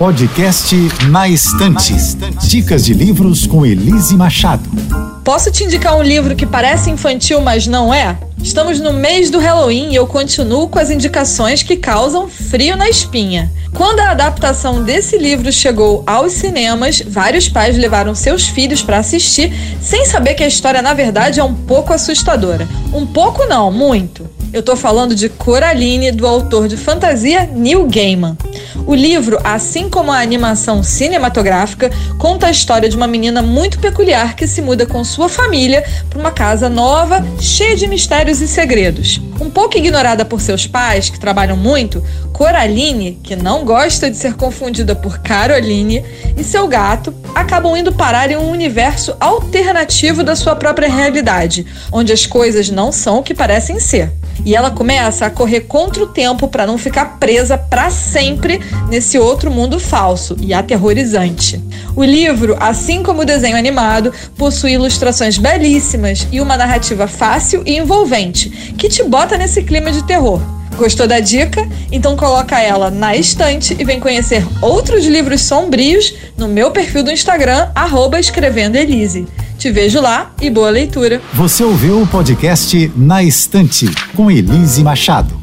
Podcast Na Estante. Dicas de livros com Elise Machado. Posso te indicar um livro que parece infantil, mas não é? Estamos no mês do Halloween e eu continuo com as indicações que causam frio na espinha. Quando a adaptação desse livro chegou aos cinemas, vários pais levaram seus filhos para assistir, sem saber que a história na verdade é um pouco assustadora. Um pouco não, muito. Eu tô falando de Coraline, do autor de fantasia Neil Gaiman. O livro, assim como a animação cinematográfica, conta a história de uma menina muito peculiar que se muda com sua família para uma casa nova, cheia de mistérios e segredos. Um pouco ignorada por seus pais, que trabalham muito, Coraline, que não gosta de ser confundida por Caroline, e seu gato acabam indo parar em um universo alternativo da sua própria realidade, onde as coisas não são o que parecem ser. E ela começa a correr contra o tempo para não ficar presa para sempre nesse outro mundo falso e aterrorizante. O livro, assim como o desenho animado, possui ilustrações belíssimas e uma narrativa fácil e envolvente, que te bota nesse clima de terror. Gostou da dica? Então coloca ela na estante e vem conhecer outros livros sombrios no meu perfil do Instagram, arroba escrevendo Elise. Te vejo lá e boa leitura. Você ouviu o podcast Na Estante com Elise Machado.